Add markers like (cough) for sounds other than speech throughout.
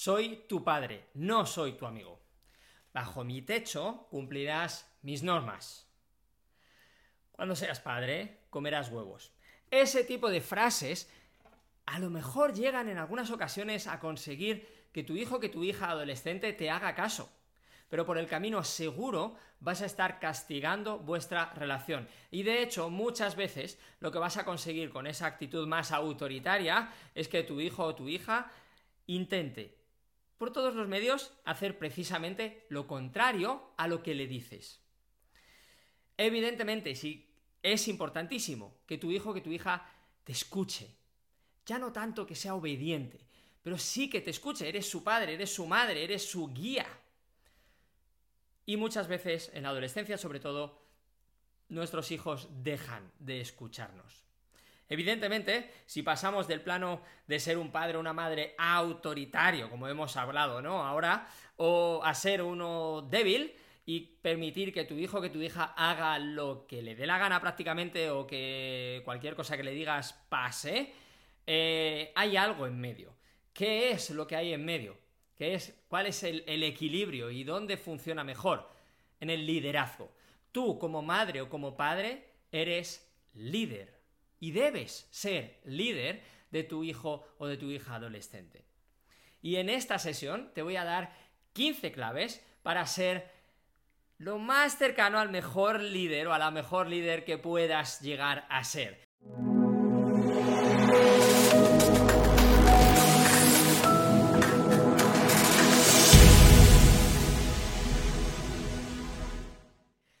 Soy tu padre, no soy tu amigo. Bajo mi techo cumplirás mis normas. Cuando seas padre, comerás huevos. Ese tipo de frases a lo mejor llegan en algunas ocasiones a conseguir que tu hijo, que tu hija adolescente te haga caso. Pero por el camino seguro vas a estar castigando vuestra relación. Y de hecho, muchas veces lo que vas a conseguir con esa actitud más autoritaria es que tu hijo o tu hija intente, por todos los medios, hacer precisamente lo contrario a lo que le dices. Evidentemente, sí, es importantísimo que tu hijo que tu hija te escuche. Ya no tanto que sea obediente, pero sí que te escuche, eres su padre, eres su madre, eres su guía. Y muchas veces, en la adolescencia sobre todo, nuestros hijos dejan de escucharnos. Evidentemente, si pasamos del plano de ser un padre o una madre autoritario, como hemos hablado, ¿no? Ahora, o a ser uno débil y permitir que tu hijo, que tu hija haga lo que le dé la gana prácticamente o que cualquier cosa que le digas pase, eh, hay algo en medio. ¿Qué es lo que hay en medio? ¿Qué es, ¿Cuál es el, el equilibrio y dónde funciona mejor? En el liderazgo. Tú, como madre o como padre, eres líder y debes ser líder de tu hijo o de tu hija adolescente. Y en esta sesión te voy a dar 15 claves para ser lo más cercano al mejor líder o a la mejor líder que puedas llegar a ser.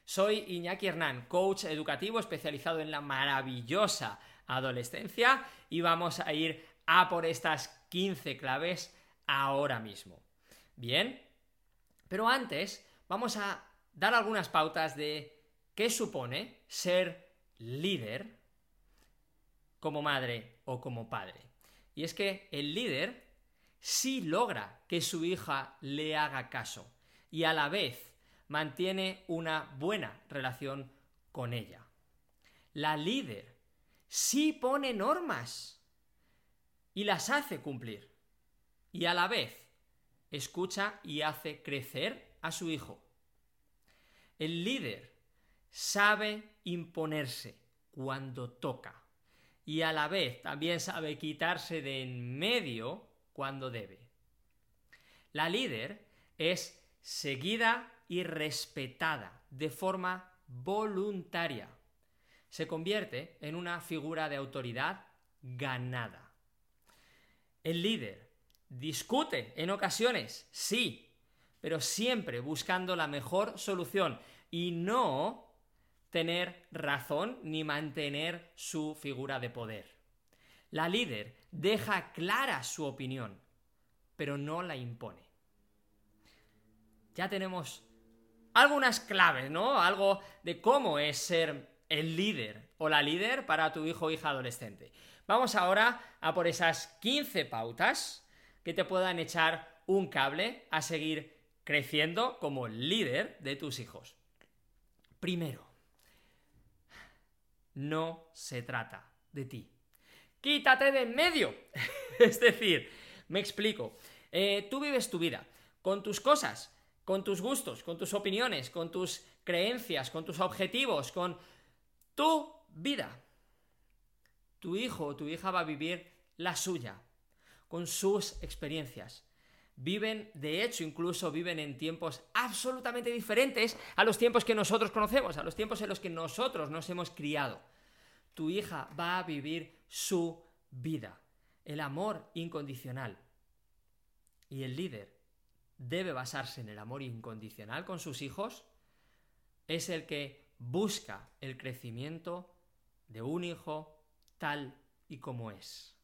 Soy Iñaki Hernán, coach educativo especializado en la maravillosa adolescencia y vamos a ir a por estas 15 claves ahora mismo. Bien, pero antes vamos a dar algunas pautas de qué supone ser líder como madre o como padre. Y es que el líder sí logra que su hija le haga caso y a la vez mantiene una buena relación con ella. La líder sí pone normas y las hace cumplir. Y a la vez escucha y hace crecer a su hijo. El líder sabe imponerse cuando toca y a la vez también sabe quitarse de en medio cuando debe. La líder es seguida y respetada de forma voluntaria. Se convierte en una figura de autoridad ganada. El líder discute en ocasiones, sí, pero siempre buscando la mejor solución y no tener razón ni mantener su figura de poder. La líder deja clara su opinión, pero no la impone. Ya tenemos algunas claves, ¿no? Algo de cómo es ser el líder o la líder para tu hijo o hija adolescente. Vamos ahora a por esas 15 pautas que te puedan echar un cable a seguir creciendo como líder de tus hijos. Primero, no se trata de ti. Quítate de en medio. (laughs) es decir, me explico. Eh, tú vives tu vida con tus cosas, con tus gustos, con tus opiniones, con tus creencias, con tus objetivos, con tu vida. Tu hijo o tu hija va a vivir la suya, con sus experiencias. Viven, de hecho, incluso viven en tiempos absolutamente diferentes a los tiempos que nosotros conocemos, a los tiempos en los que nosotros nos hemos criado. Tu hija va a vivir su vida, el amor incondicional. Y el líder debe basarse en el amor incondicional con sus hijos es el que busca el crecimiento de un hijo tal y como es.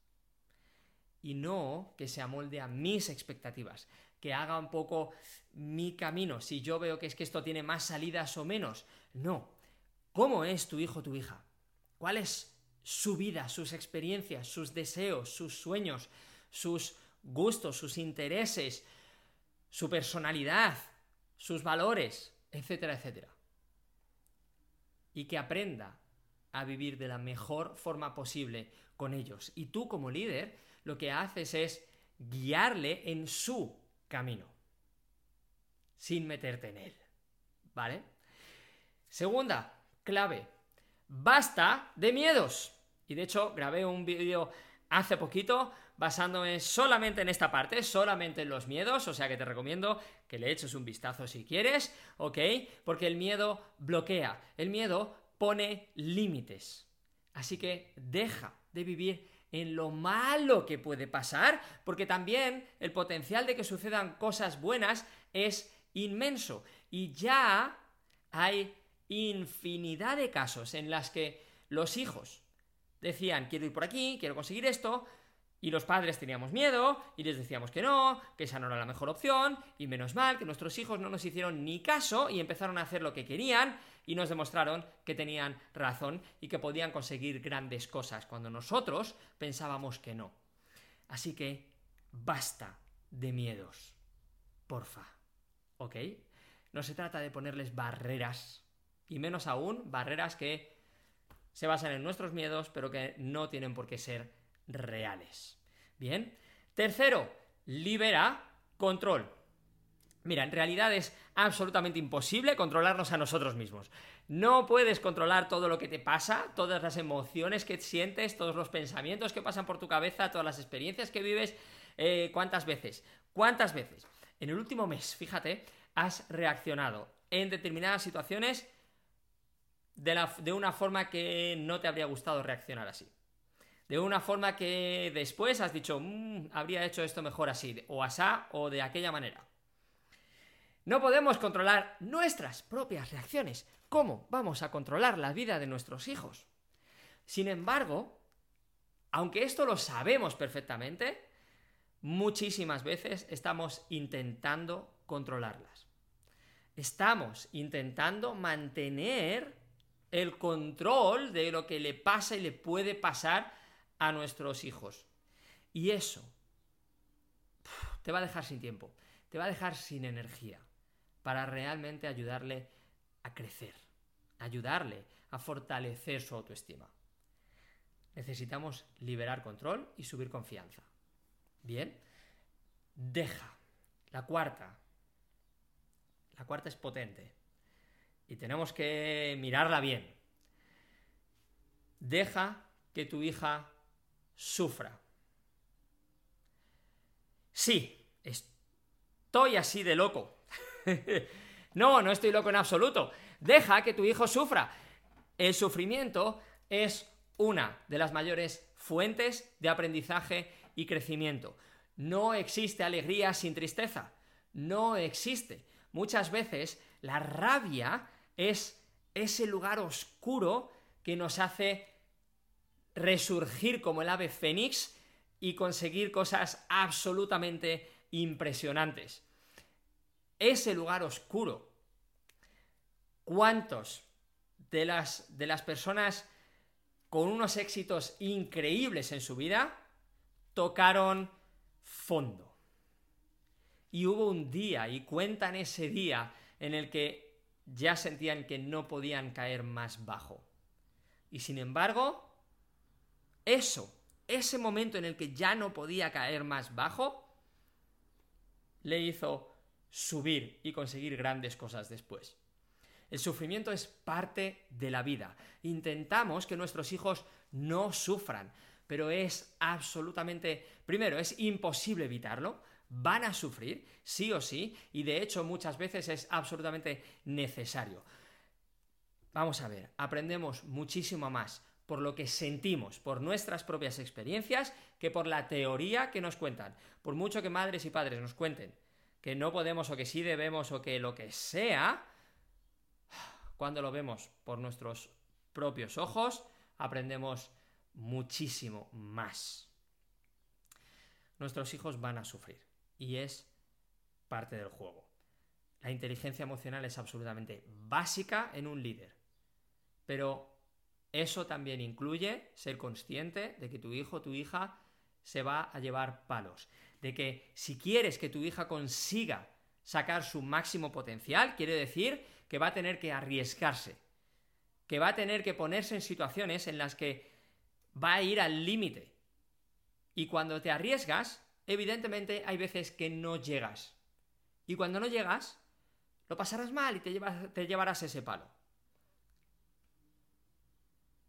Y no que se amolde a mis expectativas, que haga un poco mi camino, si yo veo que es que esto tiene más salidas o menos. No. ¿Cómo es tu hijo tu hija? ¿Cuál es su vida, sus experiencias, sus deseos, sus sueños, sus gustos, sus intereses, su personalidad, sus valores, etcétera, etcétera. Y que aprenda a vivir de la mejor forma posible con ellos. Y tú como líder lo que haces es guiarle en su camino, sin meterte en él. ¿Vale? Segunda clave, basta de miedos. Y de hecho grabé un vídeo hace poquito basándome solamente en esta parte, solamente en los miedos, o sea que te recomiendo que le eches un vistazo si quieres, ¿ok? Porque el miedo bloquea, el miedo pone límites. Así que deja de vivir en lo malo que puede pasar, porque también el potencial de que sucedan cosas buenas es inmenso. Y ya hay infinidad de casos en las que los hijos decían, quiero ir por aquí, quiero conseguir esto, y los padres teníamos miedo y les decíamos que no, que esa no era la mejor opción, y menos mal que nuestros hijos no nos hicieron ni caso y empezaron a hacer lo que querían y nos demostraron que tenían razón y que podían conseguir grandes cosas cuando nosotros pensábamos que no. Así que basta de miedos, porfa, ¿ok? No se trata de ponerles barreras, y menos aún barreras que se basan en nuestros miedos, pero que no tienen por qué ser reales. Bien. Tercero, libera control. Mira, en realidad es absolutamente imposible controlarnos a nosotros mismos. No puedes controlar todo lo que te pasa, todas las emociones que sientes, todos los pensamientos que pasan por tu cabeza, todas las experiencias que vives. Eh, ¿Cuántas veces? ¿Cuántas veces? En el último mes, fíjate, has reaccionado en determinadas situaciones de, de una forma que no te habría gustado reaccionar así de una forma que después has dicho, mm, habría hecho esto mejor así, o asá, o de aquella manera. No podemos controlar nuestras propias reacciones. ¿Cómo vamos a controlar la vida de nuestros hijos? Sin embargo, aunque esto lo sabemos perfectamente, muchísimas veces estamos intentando controlarlas. Estamos intentando mantener el control de lo que le pasa y le puede pasar a nuestros hijos. Y eso te va a dejar sin tiempo, te va a dejar sin energía para realmente ayudarle a crecer, ayudarle a fortalecer su autoestima. Necesitamos liberar control y subir confianza. Bien, deja. La cuarta. La cuarta es potente. Y tenemos que mirarla bien. Deja que tu hija sufra. Sí, estoy así de loco. (laughs) no, no estoy loco en absoluto. Deja que tu hijo sufra. El sufrimiento es una de las mayores fuentes de aprendizaje y crecimiento. No existe alegría sin tristeza. No existe. Muchas veces la rabia es ese lugar oscuro que nos hace resurgir como el ave fénix y conseguir cosas absolutamente impresionantes. Ese lugar oscuro. ¿Cuántos de las, de las personas con unos éxitos increíbles en su vida tocaron fondo? Y hubo un día, y cuentan ese día, en el que ya sentían que no podían caer más bajo. Y sin embargo, eso, ese momento en el que ya no podía caer más bajo, le hizo subir y conseguir grandes cosas después. El sufrimiento es parte de la vida. Intentamos que nuestros hijos no sufran, pero es absolutamente, primero, es imposible evitarlo, van a sufrir, sí o sí, y de hecho muchas veces es absolutamente necesario. Vamos a ver, aprendemos muchísimo más por lo que sentimos, por nuestras propias experiencias, que por la teoría que nos cuentan. Por mucho que madres y padres nos cuenten que no podemos o que sí debemos o que lo que sea, cuando lo vemos por nuestros propios ojos, aprendemos muchísimo más. Nuestros hijos van a sufrir y es parte del juego. La inteligencia emocional es absolutamente básica en un líder, pero eso también incluye ser consciente de que tu hijo o tu hija se va a llevar palos. De que si quieres que tu hija consiga sacar su máximo potencial, quiere decir que va a tener que arriesgarse. Que va a tener que ponerse en situaciones en las que va a ir al límite. Y cuando te arriesgas, evidentemente hay veces que no llegas. Y cuando no llegas, lo pasarás mal y te, te llevarás ese palo.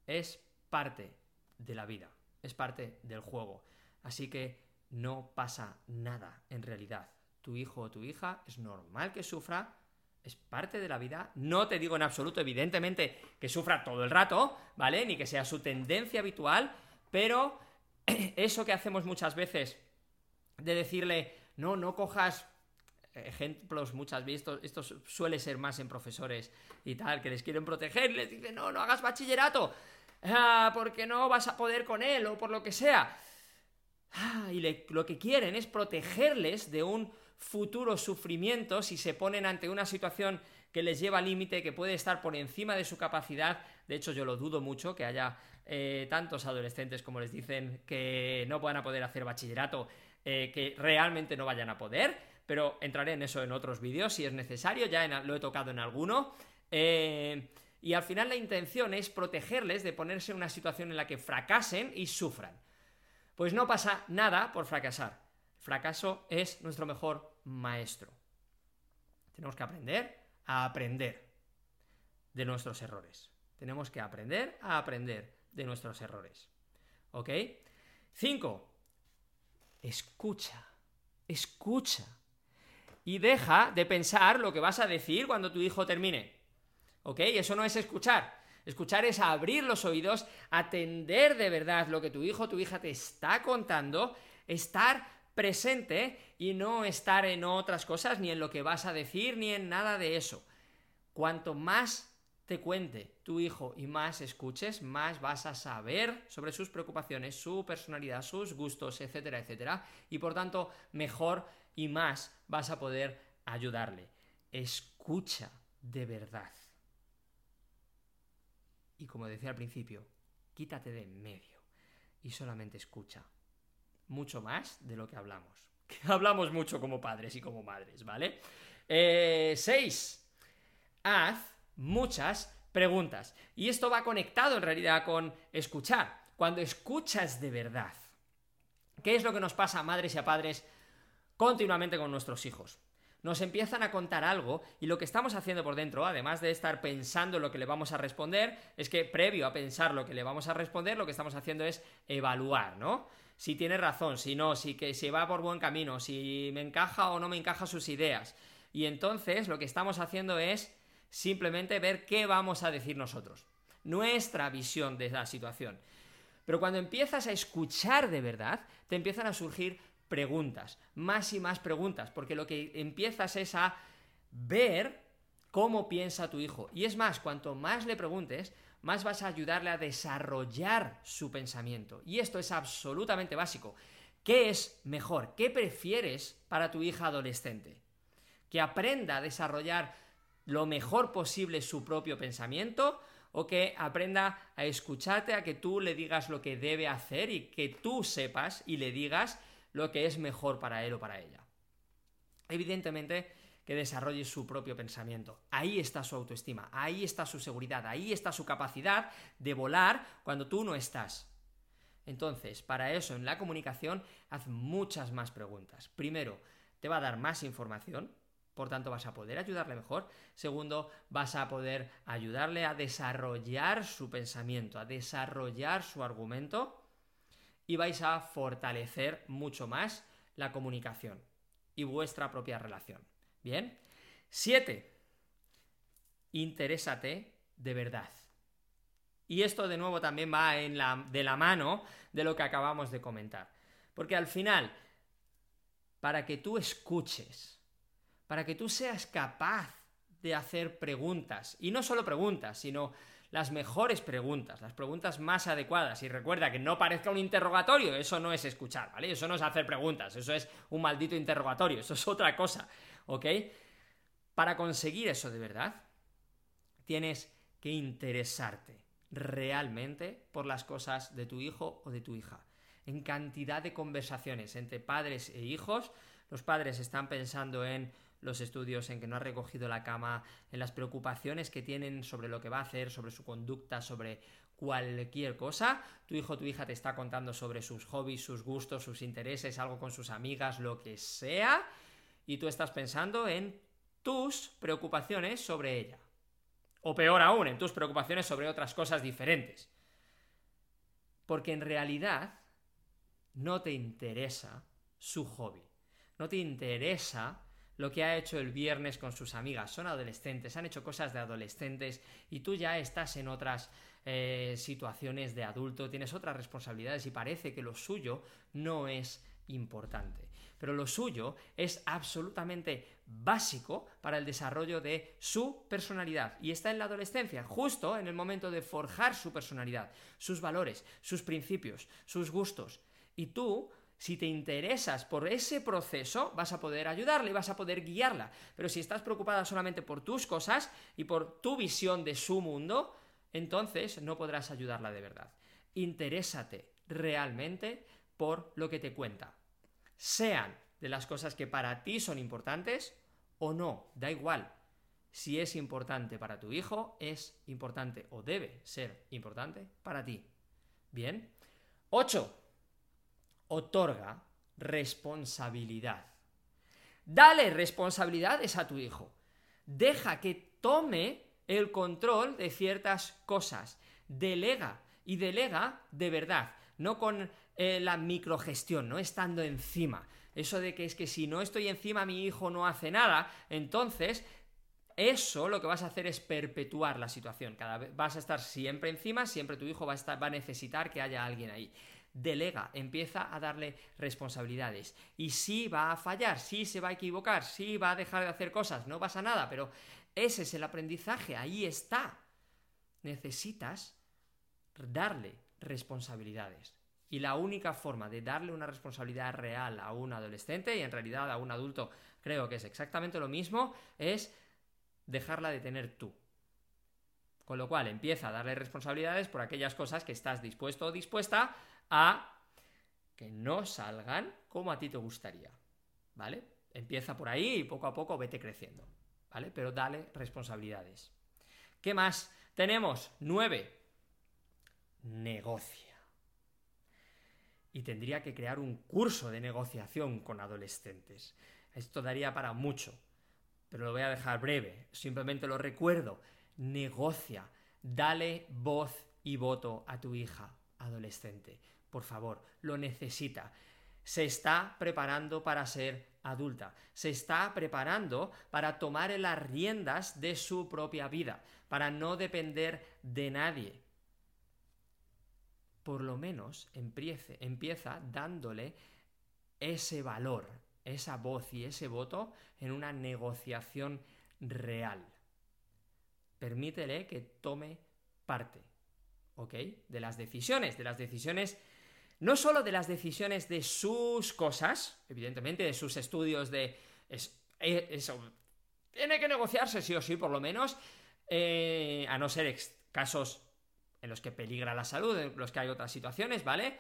Es parte de la vida, es parte del juego. Así que no pasa nada en realidad. Tu hijo o tu hija es normal que sufra, es parte de la vida. No te digo en absoluto, evidentemente, que sufra todo el rato, ¿vale? Ni que sea su tendencia habitual, pero (clears throat) eso que hacemos muchas veces de decirle, no, no cojas ejemplos muchas veces, esto, suele ser más en profesores y tal, que les quieren proteger, les dicen, no, no hagas bachillerato, ah, porque no vas a poder con él o por lo que sea. Ah, y lo que quieren es protegerles de un futuro sufrimiento si se ponen ante una situación que les lleva al límite, que puede estar por encima de su capacidad. De hecho, yo lo dudo mucho que haya eh, tantos adolescentes como les dicen que no puedan poder hacer bachillerato, eh, que realmente no vayan a poder, pero entraré en eso en otros vídeos si es necesario, ya lo he tocado en alguno. Eh, y al final la intención es protegerles de ponerse en una situación en la que fracasen y sufran. Pues no pasa nada por fracasar. Fracaso es nuestro mejor maestro. Tenemos que aprender a aprender de nuestros errores. Tenemos que aprender a aprender de nuestros errores. ¿Ok? Cinco. Escucha. Escucha. Y deja de pensar lo que vas a decir cuando tu hijo termine. ¿Ok? Eso no es escuchar. Escuchar es abrir los oídos, atender de verdad lo que tu hijo o tu hija te está contando, estar presente y no estar en otras cosas, ni en lo que vas a decir, ni en nada de eso. Cuanto más te cuente tu hijo y más escuches, más vas a saber sobre sus preocupaciones, su personalidad, sus gustos, etcétera, etcétera, y por tanto mejor y más vas a poder ayudarle. Escucha de verdad. Y como decía al principio, quítate de en medio y solamente escucha mucho más de lo que hablamos. (laughs) Que hablamos mucho como padres y como madres, ¿vale? Eh, seis. Haz muchas preguntas. Y esto va conectado en realidad con escuchar. Cuando escuchas de verdad. ¿Qué es lo que nos pasa a madres y a padres continuamente con nuestros hijos? Nos empiezan a contar algo y lo que estamos haciendo por dentro, además de estar pensando lo que le vamos a responder, es que previo a pensar lo que le vamos a responder, lo que estamos haciendo es evaluar, ¿no? si tiene razón, si no, si que se va por buen camino, si me encaja o no me encaja sus ideas. Y entonces lo que estamos haciendo es simplemente ver qué vamos a decir nosotros, nuestra visión de la situación. Pero cuando empiezas a escuchar de verdad, te empiezan a surgir preguntas, más y más preguntas, porque lo que empiezas es a ver cómo piensa tu hijo. Y es más, cuanto más le preguntes, más vas a ayudarle a desarrollar su pensamiento. Y esto es absolutamente básico. ¿Qué es mejor? ¿Qué prefieres para tu hija adolescente? ¿Que aprenda a desarrollar lo mejor posible su propio pensamiento? ¿O que aprenda a escucharte, a que tú le digas lo que debe hacer y que tú sepas y le digas lo que es mejor para él o para ella? Evidentemente, que desarrolle su propio pensamiento. Ahí está su autoestima, ahí está su seguridad, ahí está su capacidad de volar cuando tú no estás. Entonces, para eso en la comunicación, haz muchas más preguntas. Primero, te va a dar más información, por tanto vas a poder ayudarle mejor. Segundo, vas a poder ayudarle a desarrollar su pensamiento, a desarrollar su argumento y vais a fortalecer mucho más la comunicación y vuestra propia relación. Bien. Siete. Interésate de verdad. Y esto de nuevo también va en la, de la mano de lo que acabamos de comentar. Porque al final, para que tú escuches, para que tú seas capaz de hacer preguntas, y no solo preguntas, sino las mejores preguntas, las preguntas más adecuadas. Y recuerda que no parezca un interrogatorio, eso no es escuchar, ¿vale? Eso no es hacer preguntas, eso es un maldito interrogatorio, eso es otra cosa. ¿ok? Para conseguir eso de verdad, tienes que interesarte realmente por las cosas de tu hijo o de tu hija. En cantidad de conversaciones entre padres e hijos, los padres están pensando en los estudios, en que no ha recogido la cama, en las preocupaciones que tienen sobre lo que va a hacer, sobre su conducta, sobre cualquier cosa, tu hijo o tu hija te está contando sobre sus hobbies, sus gustos, sus intereses, algo con sus amigas, lo que sea, y tú estás pensando en tus preocupaciones sobre ella. O peor aún, en tus preocupaciones sobre otras cosas diferentes. Porque en realidad no te interesa su hobby. No te interesa lo que ha hecho el viernes con sus amigas. Son adolescentes, han hecho cosas de adolescentes y tú ya estás en otras eh, situaciones de adulto, tienes otras responsabilidades y parece que lo suyo no es importante. Pero lo suyo es absolutamente básico para el desarrollo de su personalidad. Y está en la adolescencia, justo en el momento de forjar su personalidad, sus valores, sus principios, sus gustos. Y tú si te interesas por ese proceso, vas a poder ayudarle, vas a poder guiarla. Pero si estás preocupada solamente por tus cosas y por tu visión de su mundo, entonces no podrás ayudarla de verdad. Interésate realmente por lo que te cuenta. Sean de las cosas que para ti son importantes o no, da igual. Si es importante para tu hijo, es importante o debe ser importante para ti. Bien. 8. Otorga responsabilidad. Dale responsabilidades a tu hijo. Deja que tome el control de ciertas cosas. Delega y delega de verdad, no con eh, la microgestión, no estando encima. Eso de que es que si no estoy encima mi hijo no hace nada, entonces eso lo que vas a hacer es perpetuar la situación. Cada vez vas a estar siempre encima, siempre tu hijo va a, estar, va a necesitar que haya alguien ahí. Delega, empieza a darle responsabilidades. Y si va a fallar, si se va a equivocar, si va a dejar de hacer cosas, no pasa nada, pero ese es el aprendizaje, ahí está. Necesitas darle responsabilidades. Y la única forma de darle una responsabilidad real a un adolescente, y en realidad a un adulto creo que es exactamente lo mismo, es dejarla de tener tú. Con lo cual empieza a darle responsabilidades por aquellas cosas que estás dispuesto o dispuesta a que no salgan como a ti te gustaría. ¿Vale? Empieza por ahí y poco a poco vete creciendo. ¿vale? Pero dale responsabilidades. ¿Qué más? Tenemos nueve. Negocia. Y tendría que crear un curso de negociación con adolescentes. Esto daría para mucho, pero lo voy a dejar breve. Simplemente lo recuerdo. Negocia. Dale voz y voto a tu hija adolescente. Por favor, lo necesita se está preparando para ser adulta, se está preparando para tomar las riendas de su propia vida, para no depender de nadie. Por lo menos empiece, empieza dándole ese valor, esa voz y ese voto en una negociación real. Permítele que tome parte, ¿ok? De las decisiones, de las decisiones no solo de las decisiones de sus cosas, evidentemente, de sus estudios de... Eh, eso, tiene que negociarse sí o sí, por lo menos, eh, a no ser casos en los que peligra la salud, en los que hay otras situaciones, ¿vale?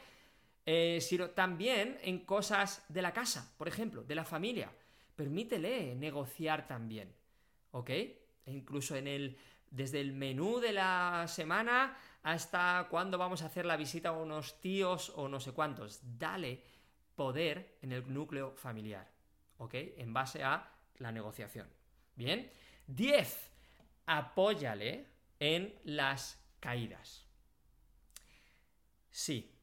Eh, sino también en cosas de la casa, por ejemplo, de la familia. Permítele negociar también, ¿ok? E incluso en el desde el menú de la semana hasta cuándo vamos a hacer la visita a unos tíos o no sé cuántos. Dale poder en el núcleo familiar, ¿ok? En base a la negociación. Bien. 10. Apóyale en las caídas. Sí,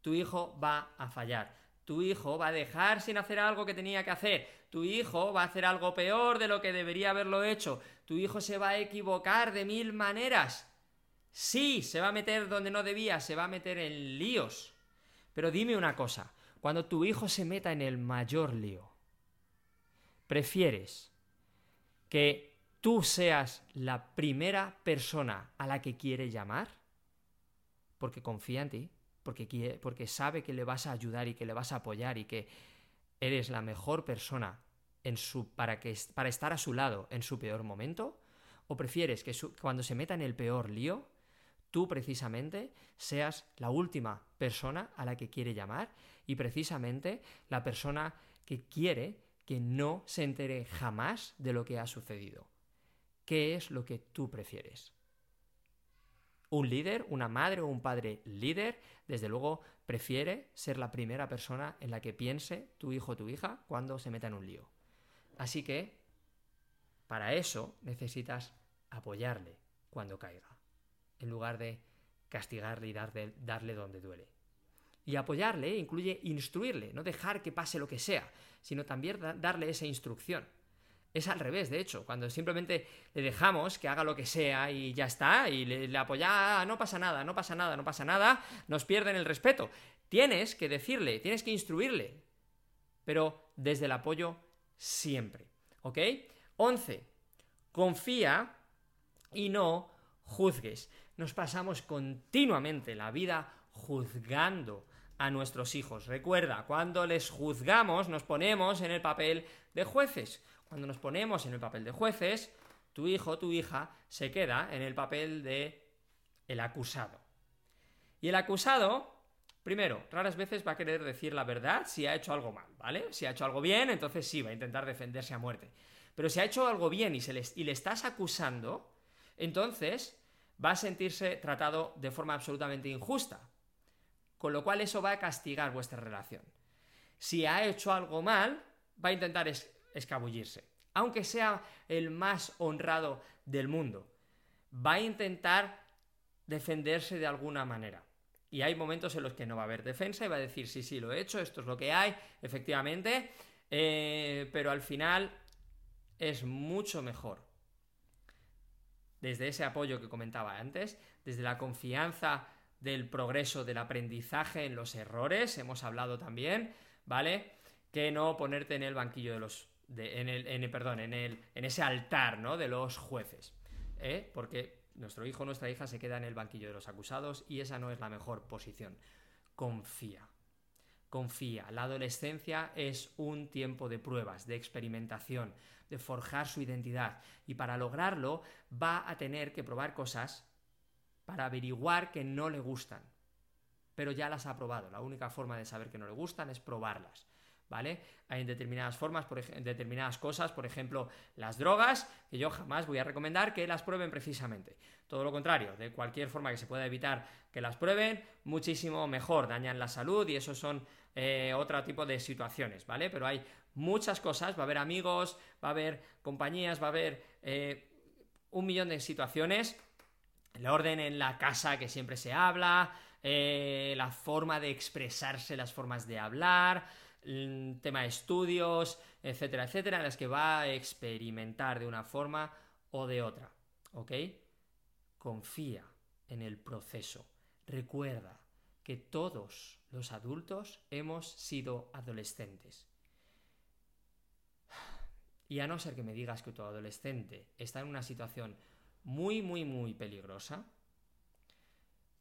tu hijo va a fallar. Tu hijo va a dejar sin hacer algo que tenía que hacer. Tu hijo va a hacer algo peor de lo que debería haberlo hecho. Tu hijo se va a equivocar de mil maneras. Sí, se va a meter donde no debía, se va a meter en líos. Pero dime una cosa, cuando tu hijo se meta en el mayor lío, ¿prefieres que tú seas la primera persona a la que quiere llamar? Porque confía en ti porque, porque sabe que le vas a ayudar y que le vas a apoyar y que eres la mejor persona en su, para, que, para estar a su lado en su peor momento? ¿O prefieres que cuando se meta en el peor lío, tú precisamente seas la última persona a la que quiere llamar y precisamente la persona que quiere que no se entere jamás de lo que ha sucedido. ¿Qué es lo que tú prefieres? Un líder, una madre o un padre líder, desde luego, prefiere ser la primera persona en la que piense tu hijo o tu hija cuando se meta en un lío. Así que, para eso necesitas apoyarle cuando caiga, en lugar de castigarle y darle, darle donde duele. Y apoyarle incluye instruirle, no dejar que pase lo que sea, sino también darle esa instrucción. Es al revés, de hecho, cuando simplemente le dejamos que haga lo que sea y ya está, y le, le apoya, ah, no pasa nada, no pasa nada, no pasa nada, nos pierden el respeto. Tienes que decirle, tienes que instruirle, pero desde el apoyo siempre. ¿Ok? 11. Confía y no juzgues. Nos pasamos continuamente la vida juzgando a nuestros hijos. Recuerda, cuando les juzgamos nos ponemos en el papel de jueces. Cuando nos ponemos en el papel de jueces, tu hijo, tu hija, se queda en el papel de el acusado. Y el acusado, primero, raras veces va a querer decir la verdad si ha hecho algo mal, ¿vale? Si ha hecho algo bien, entonces sí, va a intentar defenderse a muerte. Pero si ha hecho algo bien y, se le, estás acusando, entonces va a sentirse tratado de forma absolutamente injusta. Con lo cual eso va a castigar vuestra relación. Si ha hecho algo mal, va a intentar escabullirse. Aunque sea el más honrado del mundo. Va a intentar defenderse de alguna manera. Y hay momentos en los que no va a haber defensa y va a decir, sí, sí, lo he hecho, esto es lo que hay, efectivamente, eh, pero al final es mucho mejor. Desde ese apoyo que comentaba antes, desde la confianza del progreso, del aprendizaje en los errores, hemos hablado también, ¿vale? Que no ponerte en el banquillo de los en el, perdón, en, el, en ese altar ¿no? de los jueces. ¿eh? Porque nuestro hijo o nuestra hija se queda en el banquillo de los acusados y esa no es la mejor posición. Confía. Confía. La adolescencia es un tiempo de pruebas, de experimentación, de forjar su identidad. Y para lograrlo va a tener que probar cosas para averiguar que no le gustan. Pero ya las ha probado. La única forma de saber que no le gustan es probarlas. ¿Vale? Hay determinadas formas, por determinadas cosas, por ejemplo, las drogas, que yo jamás voy a recomendar que las prueben precisamente. Todo lo contrario, de cualquier forma que se pueda evitar que las prueben, muchísimo mejor, dañan la salud y eso son eh, otro tipo de situaciones, ¿vale? Pero hay muchas cosas, va a haber amigos, va a haber compañías, va a haber eh, un millón de situaciones, el orden en la casa que siempre se habla, eh, la forma de expresarse, las formas de hablar, tema estudios, etcétera, etcétera, en las que va a experimentar de una forma o de otra. ¿Ok? Confía en el proceso. Recuerda que todos los adultos hemos sido adolescentes. Y a no ser que me digas que tu adolescente está en una situación muy, muy, muy peligrosa,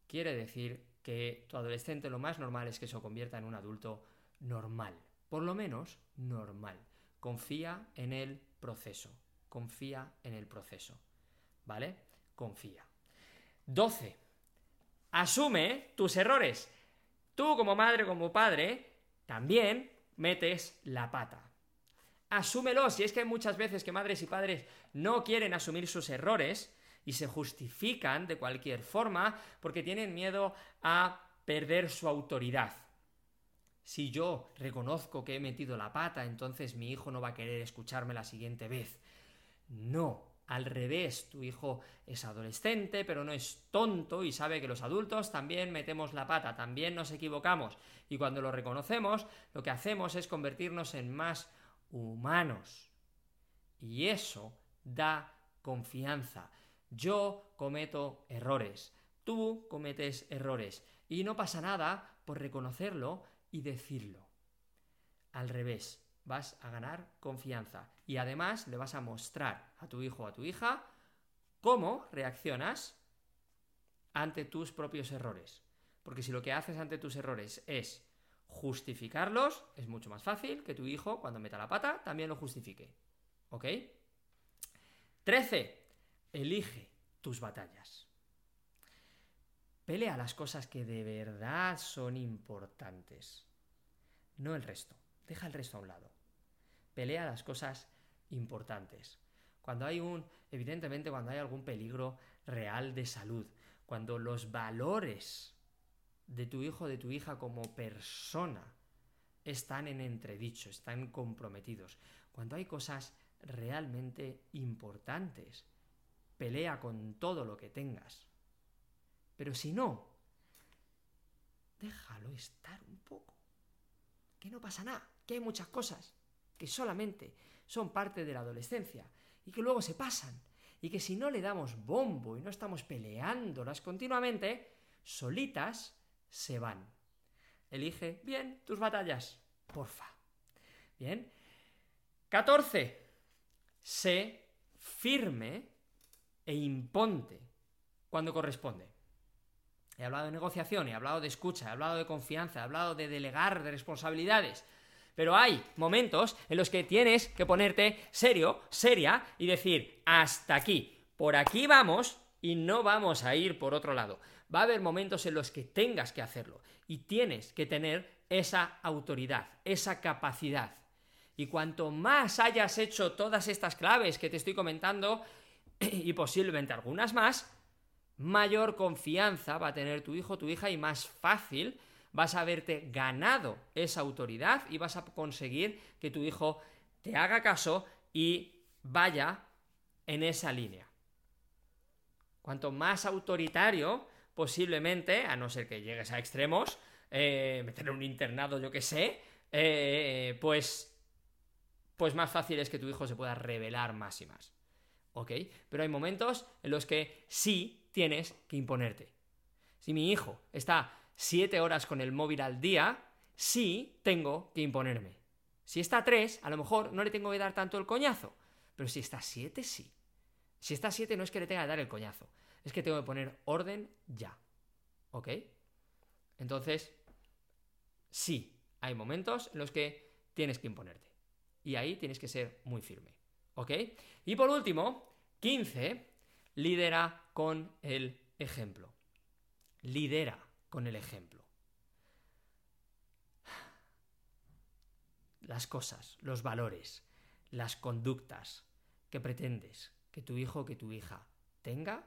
quiere decir que tu adolescente lo más normal es que se convierta en un adulto normal, por lo menos normal. Confía en el proceso, confía en el proceso, ¿vale? Confía. 12. Asume tus errores. Tú como madre, como padre, también metes la pata. Asúmelos. Y es que hay muchas veces que madres y padres no quieren asumir sus errores y se justifican de cualquier forma porque tienen miedo a perder su autoridad. Si yo reconozco que he metido la pata, entonces mi hijo no va a querer escucharme la siguiente vez. No, al revés, tu hijo es adolescente, pero no es tonto y sabe que los adultos también metemos la pata, también nos equivocamos. Y cuando lo reconocemos, lo que hacemos es convertirnos en más humanos. Y eso da confianza. Yo cometo errores, tú cometes errores. Y no pasa nada por reconocerlo y decirlo. Al revés, vas a ganar confianza y además le vas a mostrar a tu hijo o a tu hija cómo reaccionas ante tus propios errores. Porque si lo que haces ante tus errores es justificarlos, es mucho más fácil que tu hijo, cuando meta la pata, también lo justifique. ¿Ok? 13. Elige tus batallas. Pelea las cosas que de verdad son importantes. No el resto. Deja el resto a un lado. pelea las cosas importantes. Cuando hay un, evidentemente, cuando hay algún peligro real de salud, cuando los valores de tu hijo o de tu hija como persona están en entredicho, están comprometidos, cuando hay cosas realmente importantes, pelea con todo lo que tengas. Pero si no, déjalo estar un poco. Que no pasa nada, que hay muchas cosas que solamente son parte de la adolescencia y que luego se pasan. Y que si no le damos bombo y no estamos peleándolas continuamente, solitas se van. Elige bien tus batallas, porfa. Bien. 14. Sé firme e imponte cuando corresponde. He hablado de negociación, he hablado de escucha, he hablado de confianza, he hablado de delegar de responsabilidades. Pero hay momentos en los que tienes que ponerte serio, seria y decir, hasta aquí, por aquí vamos y no vamos a ir por otro lado. Va a haber momentos en los que tengas que hacerlo y tienes que tener esa autoridad, esa capacidad. Y cuanto más hayas hecho todas estas claves que te estoy comentando, (clears throat) y posiblemente algunas más, mayor confianza va a tener tu hijo, tu hija y más fácil vas a haberte ganado esa autoridad y vas a conseguir que tu hijo te haga caso y vaya en esa línea. Cuanto más autoritario, posiblemente, a no ser que llegues a extremos, eh, meter un internado, yo que sé, eh, pues, pues más fácil es que tu hijo se pueda revelar más y más. ¿Ok? Pero hay momentos en los que sí tienes que imponerte. Si mi hijo está siete horas con el móvil al día, sí tengo que imponerme. Si está tres, a lo mejor no le tengo que dar tanto el coñazo. Pero si está siete, sí. Si está siete, no es que le tenga que dar el coñazo. Es que tengo que poner orden ya. ¿Ok? Entonces, sí, hay momentos en los que tienes que imponerte. Y ahí tienes que ser muy firme. Y por último, 15, lidera con el ejemplo. Lidera con el ejemplo. Las cosas, los valores, las conductas que pretendes que tu hijo o que tu hija tenga,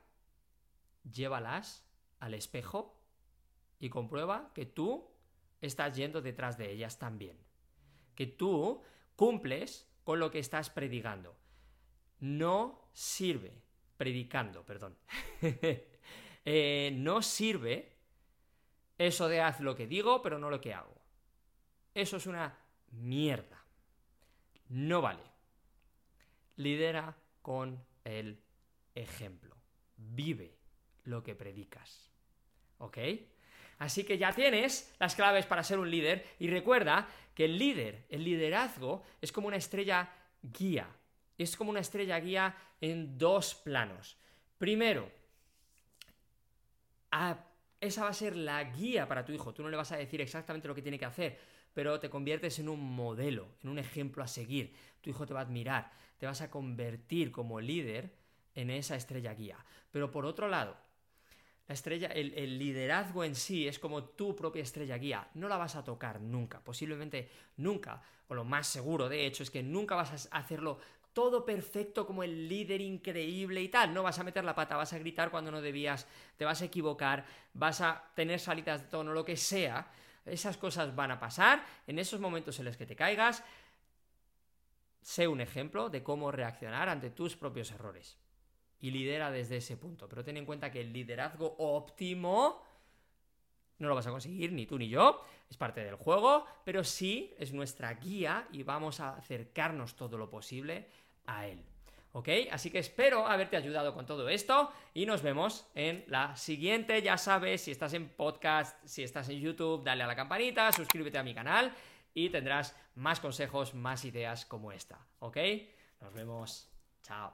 llévalas al espejo y comprueba que tú estás yendo detrás de ellas también. Que tú cumples con lo que estás predicando. No sirve, predicando, perdón. (laughs) Eh, no sirve eso de haz lo que digo, pero no lo que hago. Eso es una mierda. No vale. Lidera con el ejemplo. Vive lo que predicas. ¿Ok? Así que ya tienes las claves para ser un líder y recuerda que el líder, el liderazgo, es como una estrella guía. Es como una estrella guía en dos planos. Primero, a esa va a ser la guía para tu hijo. Tú no le vas a decir exactamente lo que tiene que hacer, pero te conviertes en un modelo, en un ejemplo a seguir. Tu hijo te va a admirar, te vas a convertir como líder en esa estrella guía. Pero por otro lado, la estrella, el, el, liderazgo en sí es como tu propia estrella guía. No la vas a tocar nunca, posiblemente nunca, o lo más seguro de hecho es que nunca vas a hacerlo todo perfecto como el líder increíble y tal. No vas a meter la pata, vas a gritar cuando no debías, te vas a equivocar, vas a tener salidas de tono, lo que sea. Esas cosas van a pasar. En esos momentos en los que te caigas, sé un ejemplo de cómo reaccionar ante tus propios errores. Y lidera desde ese punto. Pero ten en cuenta que el liderazgo óptimo no lo vas a conseguir ni tú ni yo, es parte del juego, pero sí es nuestra guía y vamos a acercarnos todo lo posible a él. ¿Ok? Así que espero haberte ayudado con todo esto y nos vemos en la siguiente. Ya sabes, si estás en podcast, si estás en YouTube, dale a la campanita, suscríbete a mi canal y tendrás más consejos, más ideas como esta. ¿Ok? Nos vemos. Chao.